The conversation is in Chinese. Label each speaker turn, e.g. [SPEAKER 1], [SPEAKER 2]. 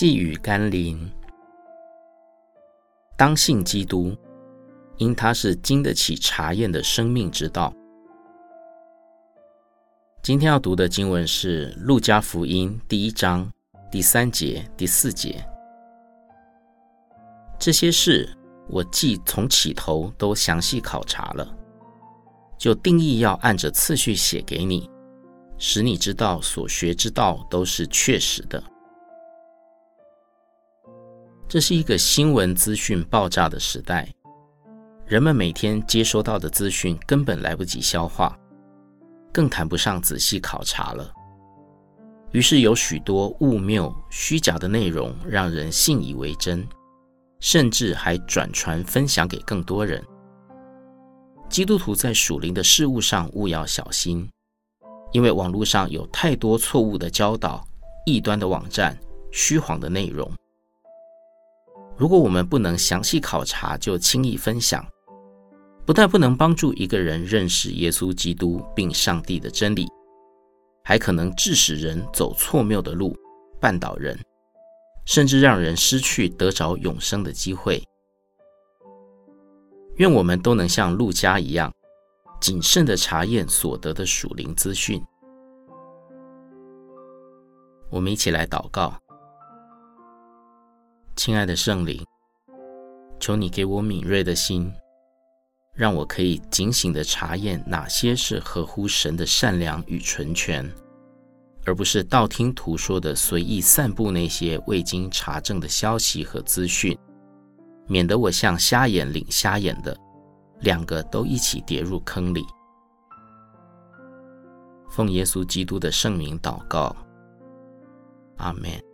[SPEAKER 1] 细语甘霖，当信基督，因他是经得起查验的生命之道。今天要读的经文是《路加福音》第一章第三节、第四节。这些事我既从起头都详细考察了，就定义要按着次序写给你，使你知道所学之道都是确实的。这是一个新闻资讯爆炸的时代，人们每天接收到的资讯根本来不及消化，更谈不上仔细考察了。于是有许多误谬、虚假的内容让人信以为真，甚至还转传分享给更多人。基督徒在属灵的事物上务要小心，因为网络上有太多错误的教导、异端的网站、虚谎的内容。如果我们不能详细考察就轻易分享，不但不能帮助一个人认识耶稣基督并上帝的真理，还可能致使人走错谬的路，绊倒人，甚至让人失去得着永生的机会。愿我们都能像路加一样，谨慎的查验所得的属灵资讯。我们一起来祷告。亲爱的圣灵，求你给我敏锐的心，让我可以警醒地查验哪些是合乎神的善良与纯全，而不是道听途说的随意散布那些未经查证的消息和资讯，免得我像瞎眼领瞎眼的，两个都一起跌入坑里。奉耶稣基督的圣名祷告，阿门。